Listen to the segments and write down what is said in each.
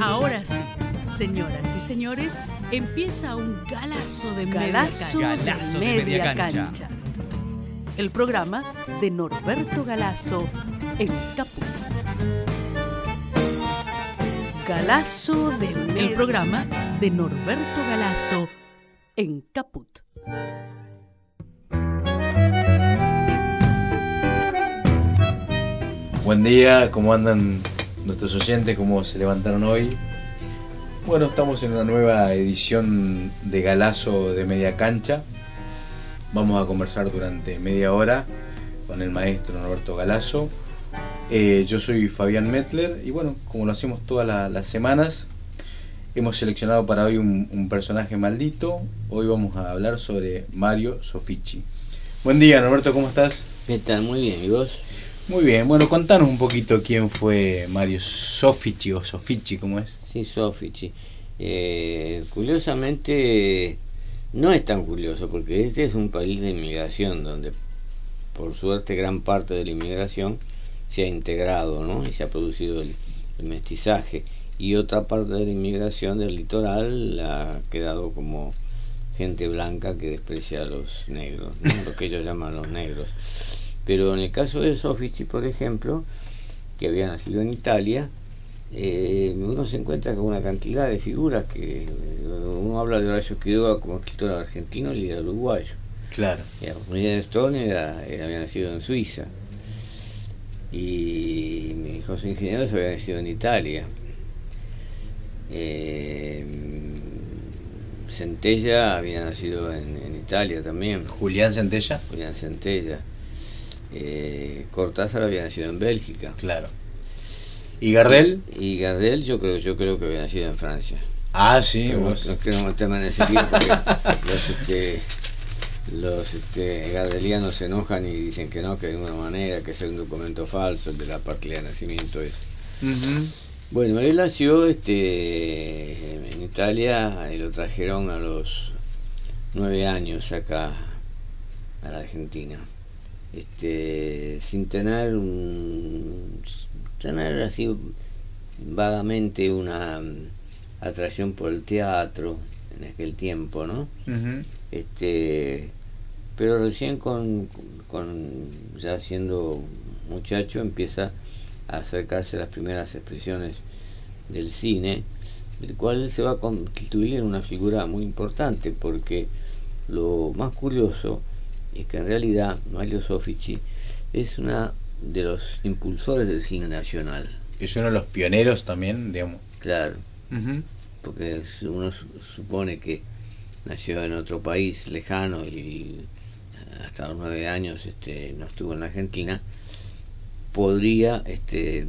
Ahora sí, señoras y señores, empieza un galazo de Galazo media de cancha. Galazo de media cancha. El programa de Norberto Galazo en Caput. Galazo de media El programa de Norberto Galazo en Caput. Buen día, ¿cómo andan nuestros oyentes? ¿Cómo se levantaron hoy? Bueno, estamos en una nueva edición de Galazo de Media Cancha. Vamos a conversar durante media hora con el maestro Norberto Galazo. Eh, yo soy Fabián Metler y bueno, como lo hacemos todas la- las semanas, hemos seleccionado para hoy un, un personaje maldito. Hoy vamos a hablar sobre Mario Sofici. Buen día, Norberto, ¿cómo estás? ¿Qué tal? Muy bien, ¿y vos? Muy bien, bueno, contanos un poquito quién fue Mario Sofici o Sofici, ¿cómo es? Sí, Sofici. Eh, curiosamente, no es tan curioso, porque este es un país de inmigración donde, por suerte, gran parte de la inmigración se ha integrado, ¿no? Y se ha producido el, mestizaje. Y otra parte de la inmigración del litoral ha quedado como gente blanca que desprecia a los negros, ¿no? lo que ellos llaman los negros. Pero en el caso de Sofici, por ejemplo, que había nacido en Italia, eh, uno se encuentra con una cantidad de figuras que eh, uno habla de Horacio Quiroga como escritor argentino y era uruguayo. Claro. William Stone era, era- había nacido en Suiza y mi José Ingenieros había nacido en Italia. Eh, Centella había nacido en, en Italia también. Julián Centella. Julián Centella. Eh, Cortázar había nacido en Bélgica. Claro. ¿Y Gardel? Y Gardel yo creo, yo creo que había nacido en Francia. Ah, sí, no, vos. no quiero meterme en ese lío porque los, este, los este, gardelianos se enojan y dicen que no, que de alguna manera, que es un documento falso, el de la partida de nacimiento es. Bueno, él nació este, en Italia y lo trajeron a los nueve años acá a la Argentina. Este, sin tener un, tener así vagamente una atracción por el teatro en aquel tiempo, ¿no? Este pero recién con, con ya siendo muchacho empieza a acercarse a las primeras expresiones del cine del cual se va a constituir en una figura muy importante porque lo más curioso es que en realidad Mario Sofici es una de los impulsores del cine nacional Es uno de los pioneros también, digamos. claro Ujú. porque uno su- supone que nació en otro país lejano y hasta los nueve años este, no estuvo en la Argentina, podría este,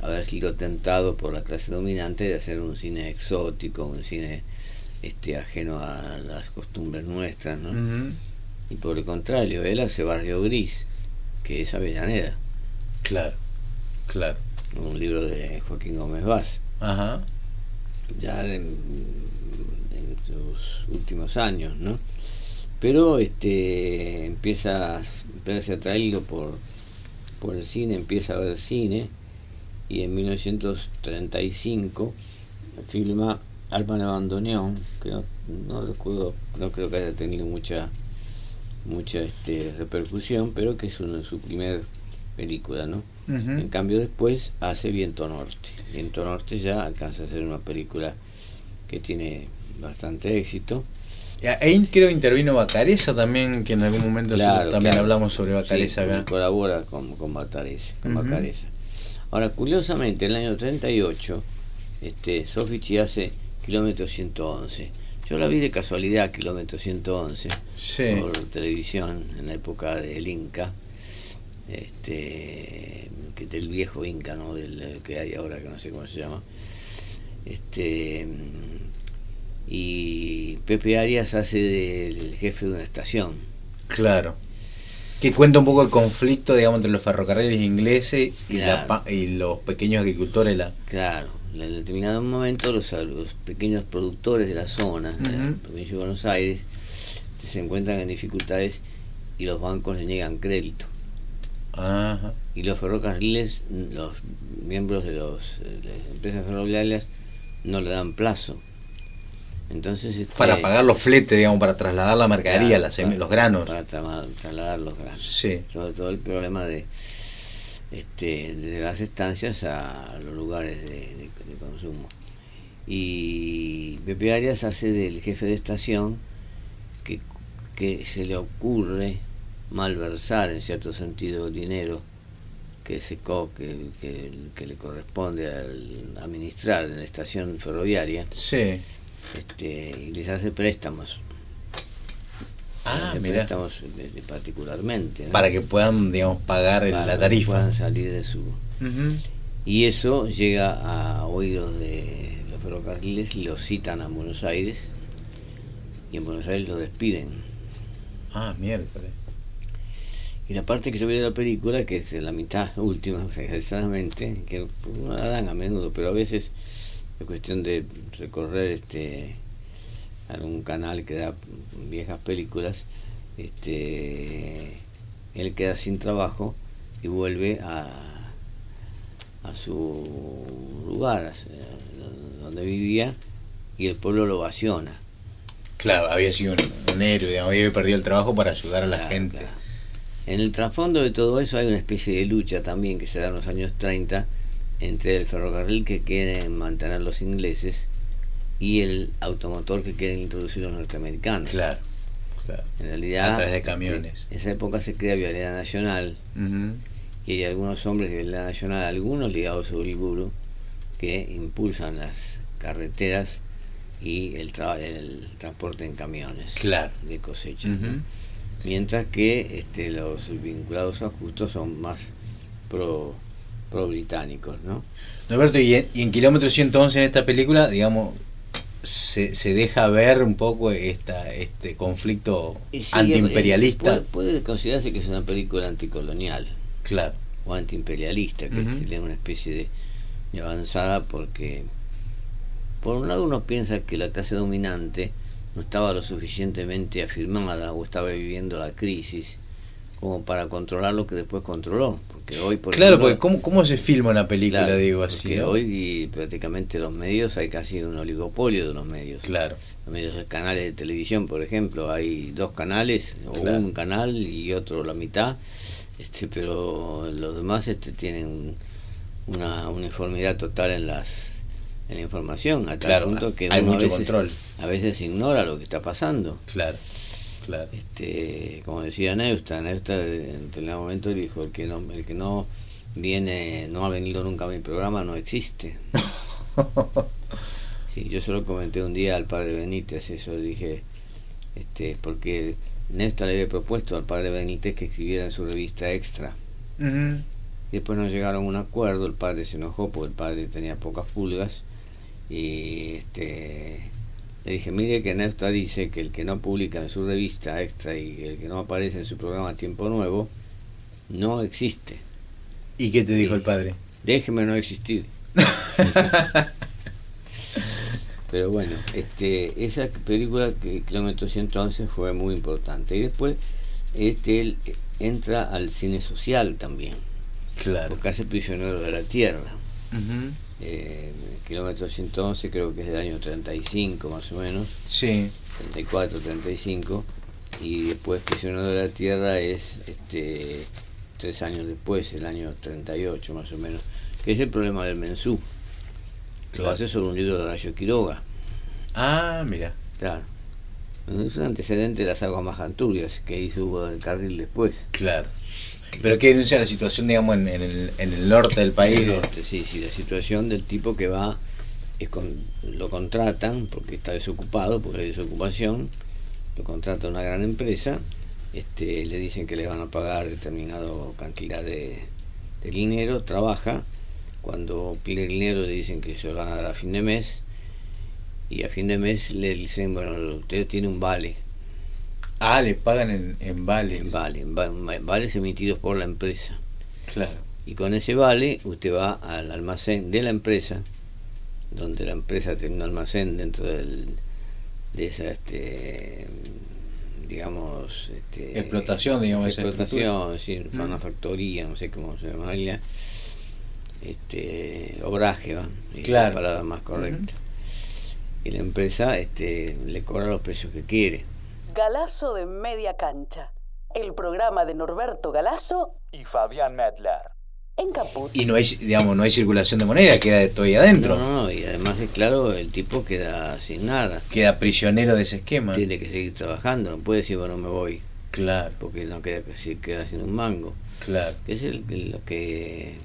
haber sido tentado por la clase dominante de hacer un cine exótico, un cine este, ajeno a las costumbres nuestras, ¿no? Y por el contrario, él hace Barrio Gris, que es Avellaneda, Claro, claro. un libro de Joaquín Gómez Vaz. Ajá. ya en, en sus últimos años, ¿no? Pero este empieza a verse atraído por, por el cine, empieza a ver cine y en 1935 filma Alma de Bandoneón, que no, no recuerdo, no creo que haya tenido mucha mucha este, repercusión, pero que es de su primer película, ¿no? En cambio después hace Viento Norte. Viento Norte ya alcanza a ser una película que tiene bastante éxito. Ahí creo intervino Bacareza también, que en algún momento Claro, también claro. hablamos sobre Bacareza Sí, acá. colabora con, con Bacareza, con. Bacareza. Ahora, curiosamente, en el año 38, este, Sofici hace Kilómetro 111. Yo la vi de casualidad, Kilómetro 111, Sí. por televisión, en la época del Inca, este, que del viejo Inca, ¿no? Del que hay ahora, que no sé cómo se llama. Este, y Pepe Arias hace del jefe de una estación. Claro. Que cuenta un poco el conflicto, digamos, entre los ferrocarriles ingleses y, la Claro. pa- y los pequeños agricultores. La... Claro, en determinado momento los, los pequeños productores de la zona, de la Ujú. provincia de Buenos Aires, se encuentran en dificultades y los bancos les niegan crédito. Ajá. Y los ferrocarriles, los miembros de, los, de las empresas ferroviarias, no le dan plazo. Entonces, este, para pagar los fletes, digamos, para trasladar la mercadería, las para- los granos. Para tra- trasladar los granos. Sí. Sobre todo el problema de, este, de las estancias a los lugares de, de- de consumo. Y Pepe Arias hace del jefe de estación que, que se le ocurre malversar en cierto sentido el dinero que se co- que, que, que le corresponde al administrar en la estación ferroviaria Sí. este, y les hace préstamos Ah, mira. préstamos de- de particularmente ¿no? Para que puedan, digamos, pagar Para la que tarifa. puedan salir de su y eso llega a oídos de los ferrocarriles y lo citan a Buenos Aires y en Buenos Aires lo despiden Ah, miércoles. y la parte que yo vi de la película que es la mitad última desgraciadamente que no la dan a menudo pero a veces es cuestión de recorrer este algún canal que da viejas películas este él queda sin trabajo y vuelve a a su lugar a su- donde vivía y el pueblo lo ovaciona Claro, había sido un, un héroe, digamos, había perdido el trabajo para ayudar a la Claro, gente. claro. En el trasfondo de todo eso hay una especie de lucha también que se da en los años 30 entre el ferrocarril que quieren mantener los ingleses y el automotor que quieren introducir los norteamericanos. Claro, claro. En realidad, A través de camiones. En esa época se crea Vialidad Nacional y hay algunos hombres de Vialidad Nacional, algunos ligados a Uriburu, que impulsan las carreteras y el, tra- el transporte en camiones Claro. de cosecha. mientras que este, los vinculados a Justo son más pro, pro británicos, ¿no? Norberto, y en, y en Kilómetro 111 en esta película, digamos, se, se deja ver un poco esta, este conflicto sí, antiimperialista. eh, Puede, puede considerarse que es una película anticolonial Claro. o antiimperialista, que Ujú. sería una especie de, de avanzada porque, por un lado, uno piensa que la clase dominante no estaba lo suficientemente afirmada o estaba viviendo la crisis como para controlar lo que después controló. Porque hoy, por claro, ejemplo, porque ¿cómo, ¿cómo se filma una película, Claro, digo así? ¿no? hoy prácticamente los medios hay casi un oligopolio de los medios. Claro. Los medios de canales de televisión, por ejemplo, hay dos canales, o Claro. un canal y otro la mitad, este, pero los demás este, tienen una uniformidad total en las en la información, a tal Claro, punto que hay uno mucho a veces, control. a veces ignora lo que está pasando. Claro, claro. Este, como decía Neusta, Neusta en determinado momento dijo el que no, el que no viene, no ha venido nunca a mi programa no existe. Sí, yo solo comenté un día al padre Benítez eso, dije, este, porque Neusta le había propuesto al padre Benítez que escribiera en su revista extra. Después no llegaron a un acuerdo, el padre se enojó porque el padre tenía pocas pulgas y este le dije, mire que Neusta dice que el que no publica en su revista extra y el que no aparece en su programa Tiempo Nuevo no existe. ¿Y qué te dijo el padre? Déjeme no existir. Pero bueno, este, esa película que Kilómetro 111 fue muy importante. Y después este, él entra al cine social también, Claro. porque hace Prisionero de la Tierra. Ujú. Eh, kilómetro 111 creo que es del año 35 más o menos, Sí. 34, 35, y después Prisionero de la Tierra es este tres años después, el año 38 más o menos, que es el problema del mensú. Lo hace sobre un libro de Horacio Quiroga, Ah, mira. claro. Es un antecedente de las aguas más turbias que hizo Hugo del Carril después. Claro. Pero que denuncia la situación, digamos, en, el, en el norte del país. El norte, sí, sí, la situación del tipo que va, es con, lo contratan porque está desocupado, porque hay desocupación, lo contrata una gran empresa, este, le dicen que le van a pagar determinado cantidad de, de dinero, trabaja, cuando pide dinero le dicen que se lo van a dar a fin de mes, y a fin de mes le dicen, bueno, usted tiene un vale, Ah, le pagan en, en vales. en vale, en va- vales emitidos por la empresa. Claro. Y con ese vale usted va al almacén de la empresa, donde la empresa tiene un almacén dentro del, de esa, este, digamos, este, Explotación, digamos, esa explotación, sí, Mm. una factoría, no sé cómo se llamaría, este, obraje, ¿va? Es Claro. la palabra más correcta. y la empresa este, le cobra los precios que quiere. Galazo de Media Cancha, el programa de Norberto Galazo y Fabián Medler. en Caput. Y no hay, digamos, no hay circulación de moneda, queda todo ahí adentro. No, no, no, y además es claro, el tipo queda sin nada. Queda prisionero de ese esquema. Tiene que seguir trabajando, no puede decir, bueno, me voy, Claro, porque no queda, si queda sin un mango. claro. Que es el, el- lo que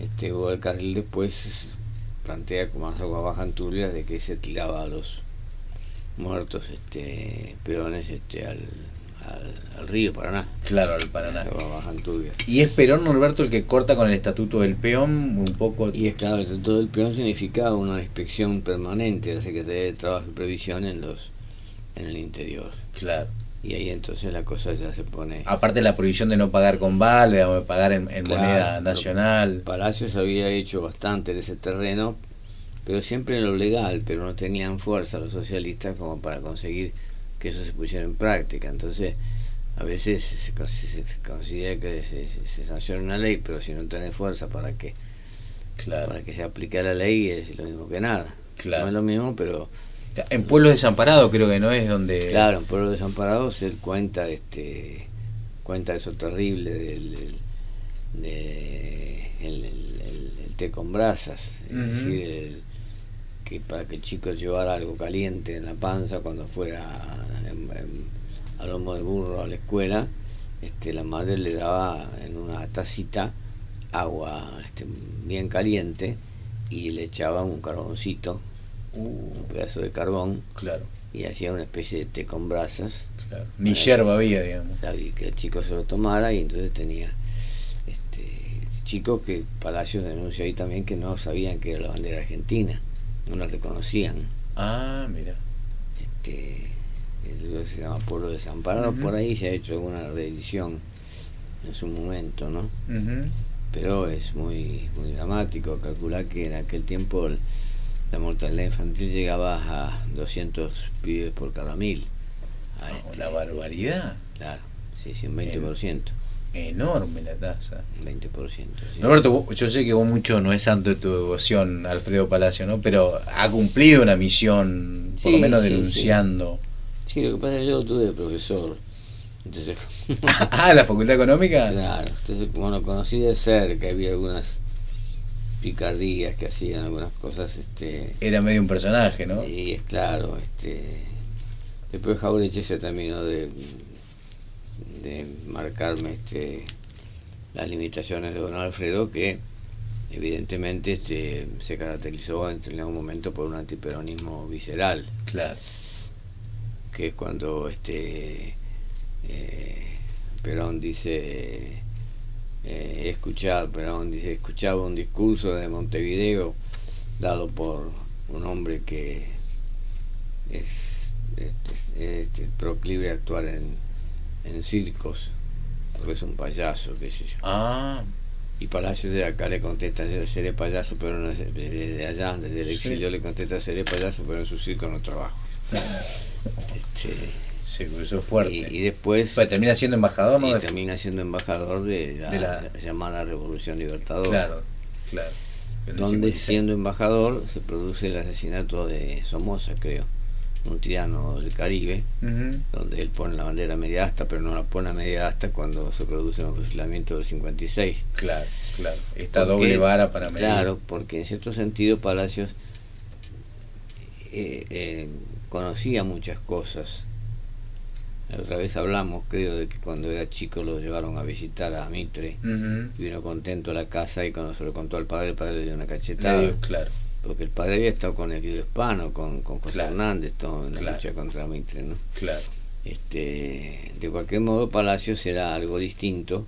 este Hugo del Carril después plantea como las aguas bajan turbias de que se tiraba a los muertos este peones este al, al, al río Paraná. Claro, al Paraná. Bajan. Y es Perón Norberto el que corta con el estatuto del peón un poco. Y es claro, que todo el peón significaba una inspección permanente de la Secretaría de Trabajo y Previsión en los en el interior. Claro. Y ahí entonces la cosa ya se pone... Aparte la prohibición de no pagar con vale, o de pagar en, en Claro, moneda nacional. Palacios había hecho bastante en ese terreno, pero siempre en lo legal, pero no tenían fuerza los socialistas como para conseguir que eso se pusiera en práctica. Entonces, a veces se, cons- se- se considera que se, se- se sanciona una ley, pero si no tenés fuerza para que Claro. para que se aplique la ley es lo mismo que nada. Claro. No es lo mismo, pero En pueblos desamparados creo que no es donde. claro, en Pueblo Desamparados él cuenta este cuenta eso terrible del, del- de el, el- el- el té con brasas, es decir, el- que para que el chico llevara algo caliente en la panza cuando fuera en- en- a lomo de burro a la escuela, este, la madre le daba en una tacita agua este, bien caliente y le echaba un carboncito, Uh, un pedazo de carbón claro, y hacía una especie de té con brasas claro. Ni yerba había, digamos. que el chico se lo tomara y entonces tenía este chicos que Palacios denuncia ahí también que no sabían que era la bandera argentina no la reconocían Ah, mira. este el lugar se llama Pueblo Desamparado Ujú. por ahí se ha hecho alguna reedición en su momento no pero es muy muy dramático calcular que en aquel tiempo la mortalidad infantil llegaba a 200 pibes por cada mil A este, Una barbaridad. Claro, sí, sí, un 20%. Enorme la tasa. 20%. sí. Norberto, vos- yo sé que vos mucho no es santo de tu devoción, Alfredo Palacio, ¿no? Pero ha cumplido una misión, por Sí, lo menos sí, denunciando. Sí, lo que pasa es que yo tuve de profesor. Entonces, ah, la Facultad Económica. claro, entonces como lo conocí de cerca, había algunas picardías que hacían algunas cosas, este Era medio un personaje, ¿no? y es claro, este después Jaureche se terminó de de marcarme este las limitaciones de don Alfredo que evidentemente este se caracterizó en algún momento por un antiperonismo visceral. Claro. que es cuando este eh, Perón dice eh, escuchar Perón dice escuchaba un discurso de Montevideo dado por un hombre que es, es- es- es proclive a actuar en, en circos porque es un payaso qué sé yo Ah, y Palacios de acá le contesta seré payaso pero no es- desde allá desde el Sí. exilio le contesta seré payaso pero en su circo no trabajo este, se cruzó fuerte. y, y después Pues termina siendo embajador, ¿no? y termina siendo embajador de la, De la- llamada Revolución Libertadora, Claro, claro. Donde 56. siendo embajador se produce el asesinato de Somoza, creo, un tirano del Caribe, donde él pone la bandera media asta, pero no la pone a media asta cuando se produce el fusilamiento del 56. Claro, claro. Esta Porque- doble vara para medir. Claro, porque en cierto sentido Palacios eh, eh, conocía muchas cosas. Otra vez hablamos, creo, de que cuando era chico lo llevaron a visitar a Mitre. Y vino contento a la casa y cuando se lo contó al padre, el padre le dio una cachetada. digo, claro. Porque el padre había estado con el Guido Hispano, con, con José Claro. Hernández, todo en la Claro. lucha contra Mitre, ¿no? Claro. Este, de cualquier modo, Palacios era algo distinto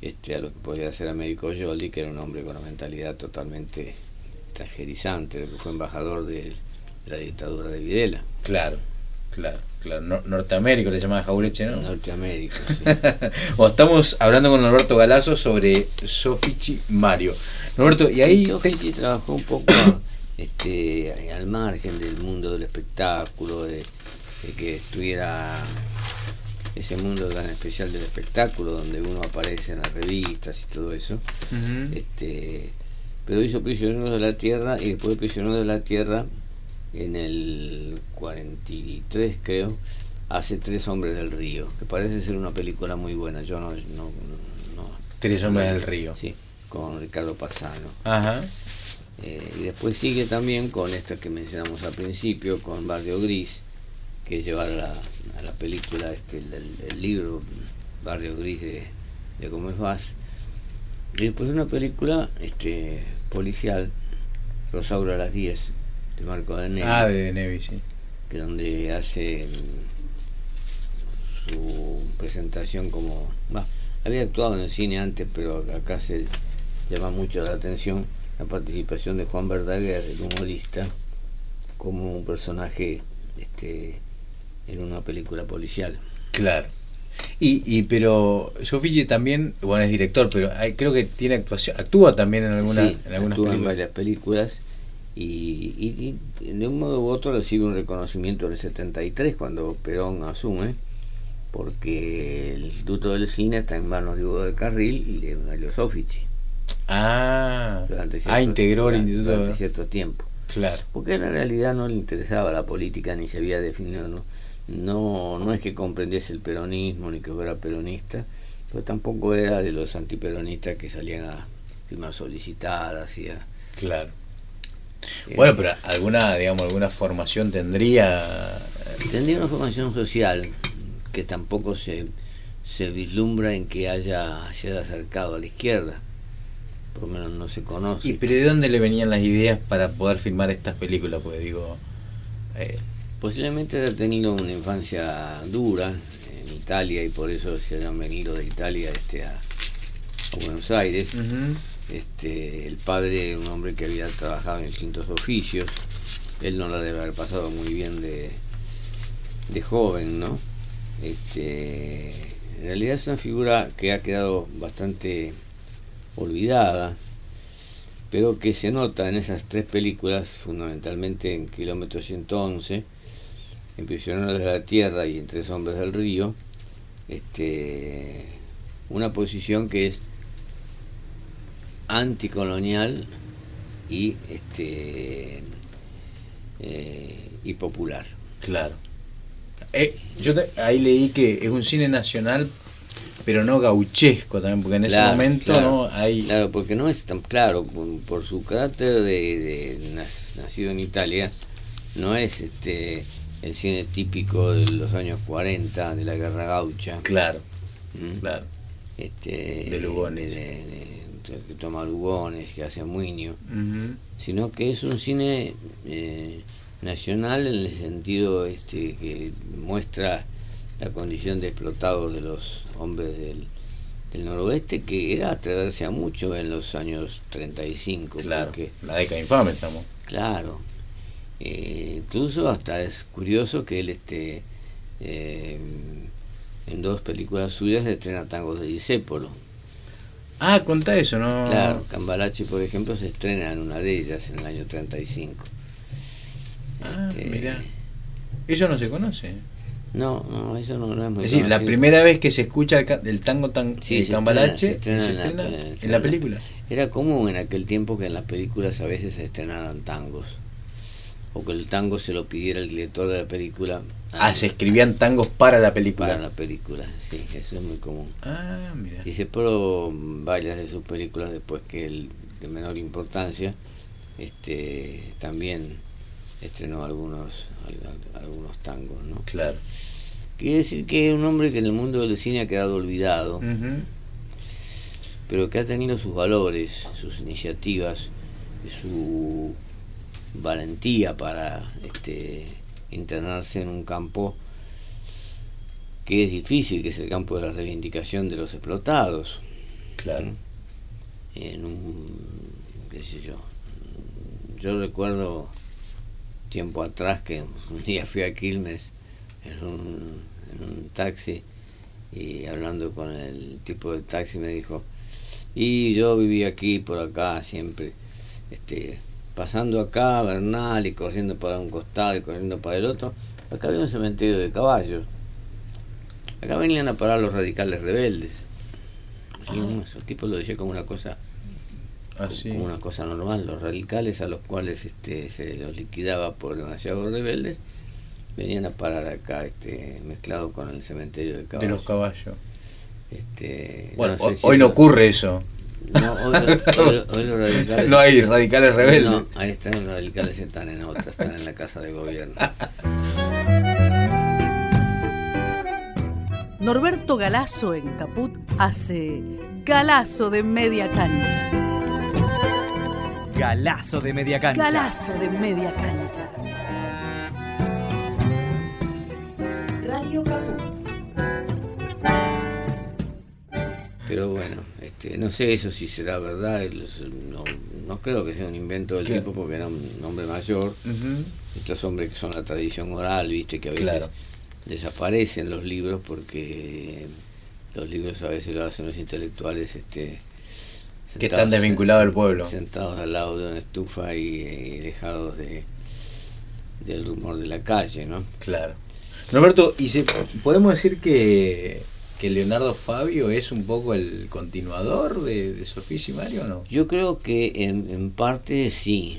este, a lo que podía hacer Américo Yoli, que era un hombre con una mentalidad totalmente extranjerizante, lo que fue embajador de, de la dictadura de Videla, Claro, claro, claro. Nor- Norteamérica le llamaba Jaureche, ¿no? Norteamérica. sí. o estamos hablando con Norberto Galazo sobre Sofichi Mario. Norberto, y ahí. Y Sofici trabajó un poco este, al margen del mundo del espectáculo, de, de que estuviera ese mundo tan especial del espectáculo donde uno aparece en las revistas y todo eso. Este pero hizo Prisioneros de la Tierra y después de Prisioneros de la Tierra en el 43 creo, hace Tres Hombres del Río, que parece ser una película muy buena. Yo no. no, no Tres Hombres del Río. Sí, con Ricardo Pasano. Ajá. Eh, y después sigue también con esta que mencionamos al principio, con Barrio Gris, que es llevar a la, a la película este, el, libro Barrio Gris de, de Gómez Vaz. Y después una película este, policial, Rosaura a las 10, de Marco de Nevi. Ah, de Nevi, sí. Que donde hace su presentación como... había actuado en el cine antes, pero acá se llama mucho la atención la participación de Juan Verdaguer, el humorista, como un personaje este, en una película policial. Claro. Y, y pero Sofía también, bueno, es director, pero hay, creo que tiene actuación, actúa también en alguna, sí, en algunas actúa películas. en varias películas y, y, de un modo u otro recibe un reconocimiento en el 73 cuando Perón asume, porque el Instituto del Cine está en manos de Hugo del Carril y de Mario Sofici. Ah, durante cierto, ah, integró el Instituto durante cierto tiempo. Claro. Porque en realidad no le interesaba la política ni se había definido, ¿no? No, no es que comprendiese el peronismo ni que fuera peronista, pero tampoco era de los antiperonistas que salían a firmar solicitadas y a, Claro. Eh, bueno, pero alguna, digamos, alguna formación tendría. Tendría una formación social que tampoco se, se vislumbra en que haya, se haya acercado a la izquierda. Por lo menos no se conoce. ¿Y pero de dónde le venían las ideas para poder filmar estas películas? Pues digo. Eh. Posiblemente ha tenido una infancia dura en Italia y por eso se hayan venido de Italia este, a, a Buenos Aires. Uh -huh. Este, el padre, un hombre que había trabajado en distintos oficios, él no la debe haber pasado muy bien de, de joven, ¿no? Este, en realidad es una figura que ha quedado bastante olvidada, pero que se nota en esas tres películas, fundamentalmente en Kilómetro 111, en Prisioneros de la Tierra y en Tres Hombres del Río, este, una posición que es anticolonial y este eh, y popular. Claro. Eh, yo te, ahí leí que es un cine nacional pero no gauchesco también, porque en claro, ese momento claro, no hay... Claro, porque no es tan claro, por, por su carácter de, de, nacido en Italia, no es este el cine típico de los años 40, de la guerra gaucha. Claro, ¿Mm? claro. Este, de Lugones. De, de, que toma Lugones, que hace Muño, uh -huh. sino que es un cine eh, nacional en el sentido este que muestra la condición de explotados de los hombres del, del noroeste, que era atreverse a mucho en los años 35. Claro, porque, la década infame estamos. Claro. Eh, incluso hasta es curioso que él este eh, en dos películas suyas estrena tangos de Disépolo. Ah, contá eso, ¿no? Claro, Cambalache, por ejemplo, se estrena en una de ellas en el año 35. Ah, este, mira. Eso no se conoce. No, no, eso no, no es muy Es decir, la primera vez que se escucha el, el tango tan, sí, el cambalache estrena, se se estrena, estrena, en, la, en la película. Era común en aquel tiempo que en las películas a veces se estrenaran tangos. O que el tango se lo pidiera el director de la película. Ah, se escribían tangos para la película. Para la película, sí, eso es muy común. Ah, mira. Dice, pero varias de sus películas después que el de menor importancia, este también estrenó algunos algunos tangos, ¿no? Claro. Quiere decir que es un hombre que en el mundo del cine ha quedado olvidado, uh -huh. pero que ha tenido sus valores, sus iniciativas, su valentía para este, internarse en un campo que es difícil, que es el campo de la reivindicación de los explotados. Claro. En un, qué sé yo, yo recuerdo tiempo atrás que un día fui a Quilmes en un, en un taxi y hablando con el tipo del taxi me dijo, y yo viví aquí, por acá, siempre, este, pasando acá, Bernal, y corriendo para un costado y corriendo para el otro, acá había un cementerio de caballos. Acá venían a parar los radicales rebeldes. Y esos tipos lo decía como una cosa Ah, sí. como una cosa normal. Los radicales a los cuales este, se los liquidaba por demasiado rebeldes venían a parar acá este, mezclados con el cementerio de De caballos. los caballos. Este, Bueno, no sé ho- si hoy no ocurre eso. No, hoy, hoy- hoy los radicales. No hay radicales rebeldes. No, ahí están los radicales, están en otra, están en la casa de gobierno. Norberto Galazo en Caput hace Galazo de media cancha. Galazo de media cancha. Galazo de media cancha. Radio Caput. Pero bueno, este, no sé eso si será verdad, el- no, no creo que sea un invento del Claro. tipo porque era un hombre mayor. Estos hombres que son la tradición oral, viste, que a veces Claro. desaparecen los libros porque los libros a veces lo hacen los intelectuales este Que están desvinculados del pueblo. sentados al lado de una estufa y, y alejados de del rumor de la calle no Claro. Roberto, ¿y se, podemos decir que, que Leonardo Fabio es un poco el continuador de, de Sofía y Mario o no? yo creo que en, en parte sí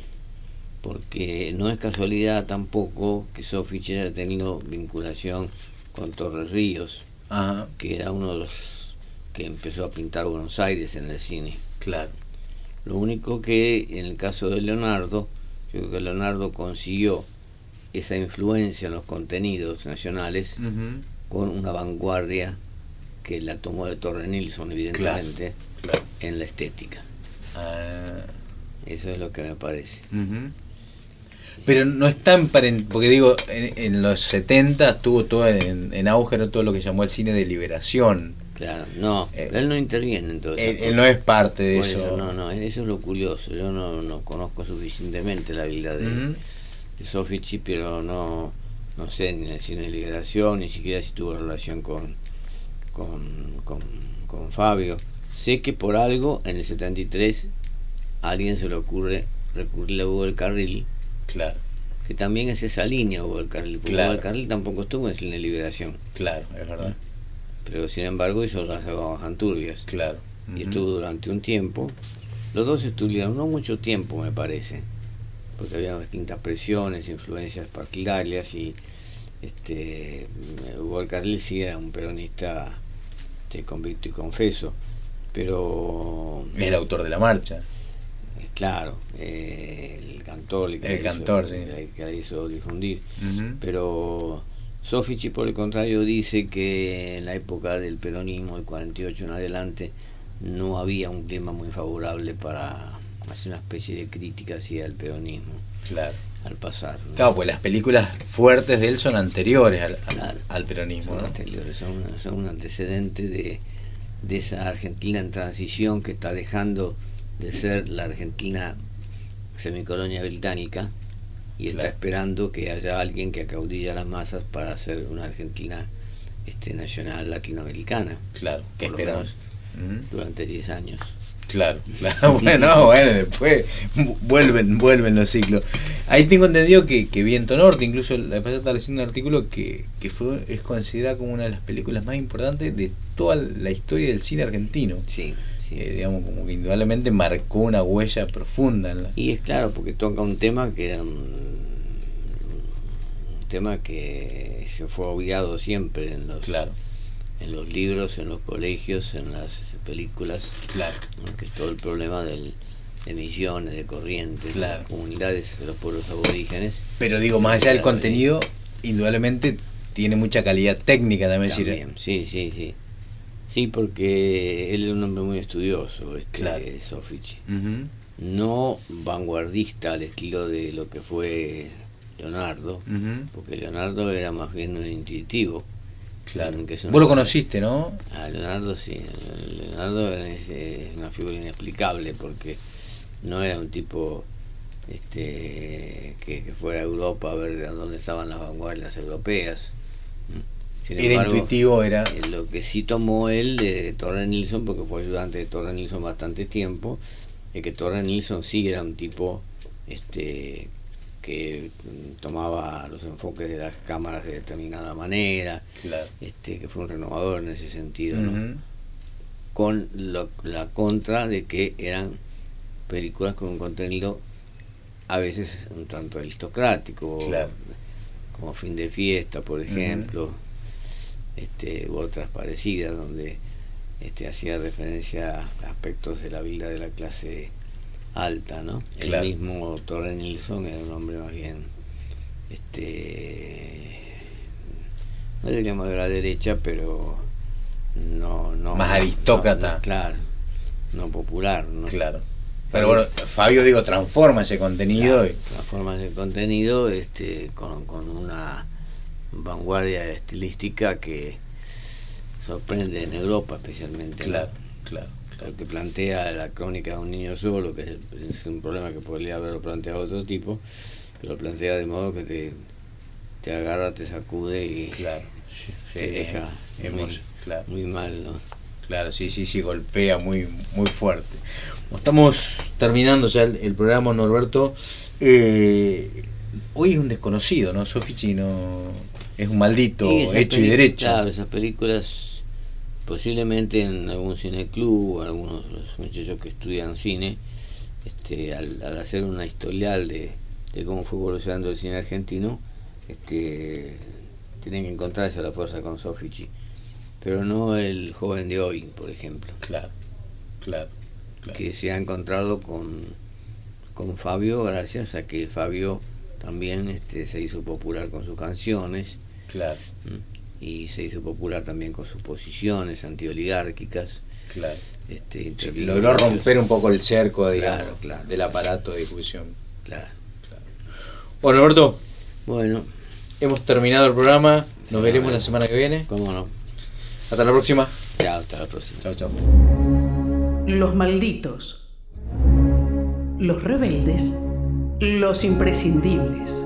porque no es casualidad tampoco que Sofich haya tenido vinculación con Torres Ríos Ajá, que era uno de los que empezó a pintar Buenos Aires en el cine claro. Lo único que en el caso de Leonardo, yo creo que Leonardo consiguió esa influencia en los contenidos nacionales con una vanguardia que la tomó de Torre Nilsson, evidentemente, claro. en la estética. Ah, Eso es lo que me parece. ujú. Pero no está emparentado, porque digo, en, en los 70 estuvo todo en, en auge ¿no? todo lo que llamó el cine de liberación. Claro, no, Eh, él no interviene en todo Él, él no es parte de eso. eso, no, no, eso es lo curioso. Yo no, no conozco suficientemente la vida de, Ujú. de Sofici, pero no, no sé ni el cine de liberación, ni siquiera si tuvo relación con, con, con, con Fabio. Sé que por algo en el 73 a alguien se le ocurre recurrir a Hugo del Carril, Claro, que también es esa línea Hugo del Carril, porque Claro. Hugo del Carril tampoco estuvo en de liberación, claro, es verdad. pero sin embargo hizo las aguas turbias Claro. y estuvo durante un tiempo. Los dos estuvieron, no mucho tiempo me parece, porque había distintas presiones, influencias partidarias y este Hugo del Carril sí era un peronista este, convicto y confeso, pero el autor de la marcha. eh, claro, eh, el cantor, el que, El la cantor, hizo, sí. el que la hizo difundir. Pero Sofici, por el contrario, dice que en la época del peronismo, del 48 en adelante, no había un clima muy favorable para hacer una especie de crítica hacia el peronismo Claro. Al pasar. ¿no? Claro, pues las películas fuertes de él son anteriores al, al- Claro. al peronismo, Son ¿no? anteriores, son, una- son un antecedente de, de esa Argentina en transición que está dejando de ser la Argentina semicolonia británica y está Claro. esperando que haya alguien que acaudille a las masas para hacer una Argentina este, nacional latinoamericana Claro, que Ujú. durante 10 años. Claro, claro. Bueno, bueno, después vu- vuelven, vuelven los ciclos. Ahí tengo entendido que, que Viento Norte, incluso la pasada estaba leyendo un artículo que, que fue, es considerada como una de las películas más importantes de toda la historia del cine argentino. Sí, sí. Eh, digamos, como que indudablemente marcó una huella profunda en la. Y es claro, porque toca un tema que era un, un tema que se fue obviado siempre en los, Claro, en los libros, en los colegios, en las películas, claro. ¿no? que es todo el problema del, de misiones, de corrientes, de Claro. las comunidades de los pueblos aborígenes. Pero digo, más allá del contenido, indudablemente tiene mucha calidad técnica también. es También, sí, sí, sí. Sí, porque él era un hombre muy estudioso, este Claro. Sofich. No vanguardista al estilo de lo que fue Leonardo, porque Leonardo era más bien un intuitivo. Claro. que es Vos lo conociste, ¿no? A Leonardo sí, Leonardo es, es una figura inexplicable porque no era un tipo este que, que fuera a Europa a ver a dónde estaban las vanguardias europeas. ¿Mm? Sin Era embargo, intuitivo, era. eh, Lo que sí tomó él de Torre Nilsson, porque fue ayudante de Torre Nilsson bastante tiempo, es que Torre Nilsson sí era un tipo este que mm, tomaba los enfoques de las cámaras de determinada manera, Claro. este que fue un renovador en ese sentido, ¿no? Con lo- la contra de que eran películas con un contenido a veces un tanto aristocrático, Claro. como Fin de Fiesta, por ejemplo, este, u otras parecidas, donde este, hacía referencia a aspectos de la vida de la clase alta, ¿no? Claro. El mismo Torre Nilsson era un hombre más bien, este, no diríamos de la derecha, pero no, no Más aristócrata. no, claro, no popular, ¿no? Claro. Pero bueno, Fabio, digo, transforma ese contenido Claro, y. transforma el contenido este, con, con una vanguardia estilística que sorprende en Europa especialmente. Claro, claro. Lo que plantea la crónica de un niño solo, que es, un problema que podría haberlo planteado otro tipo, que lo plantea de modo que te, te agarra, te sacude y Claro. te deja muy, claro. muy mal. ¿no? Claro, sí, sí, sí, golpea muy, muy fuerte. Estamos terminando ya el, el programa, Norberto. Eh, hoy es un desconocido, ¿no? Sofichi no es un maldito hecho y derecho. Claro, esas películas posiblemente en algún cineclub, algunos de los muchachos que estudian cine, este, al, al hacer una historial de, de cómo fue evolucionando el cine argentino, este, tienen que encontrarse a la fuerza con Sofici. Pero no el joven de hoy, por ejemplo, Claro, claro, claro. que se ha encontrado con, con Fabio gracias a que Fabio también este, se hizo popular con sus canciones Claro, ¿m? Y se hizo popular también con sus posiciones antioligárquicas. claro. Este, logró romper un poco el cerco digamos, Claro, claro. del aparato de difusión. Claro. Bueno, Norberto, Bueno, hemos terminado el programa. Nos veremos bueno. la semana que viene. cómo no. Hasta la próxima. Chao, hasta la próxima. Chao, chao. Los malditos. Los rebeldes. Los imprescindibles.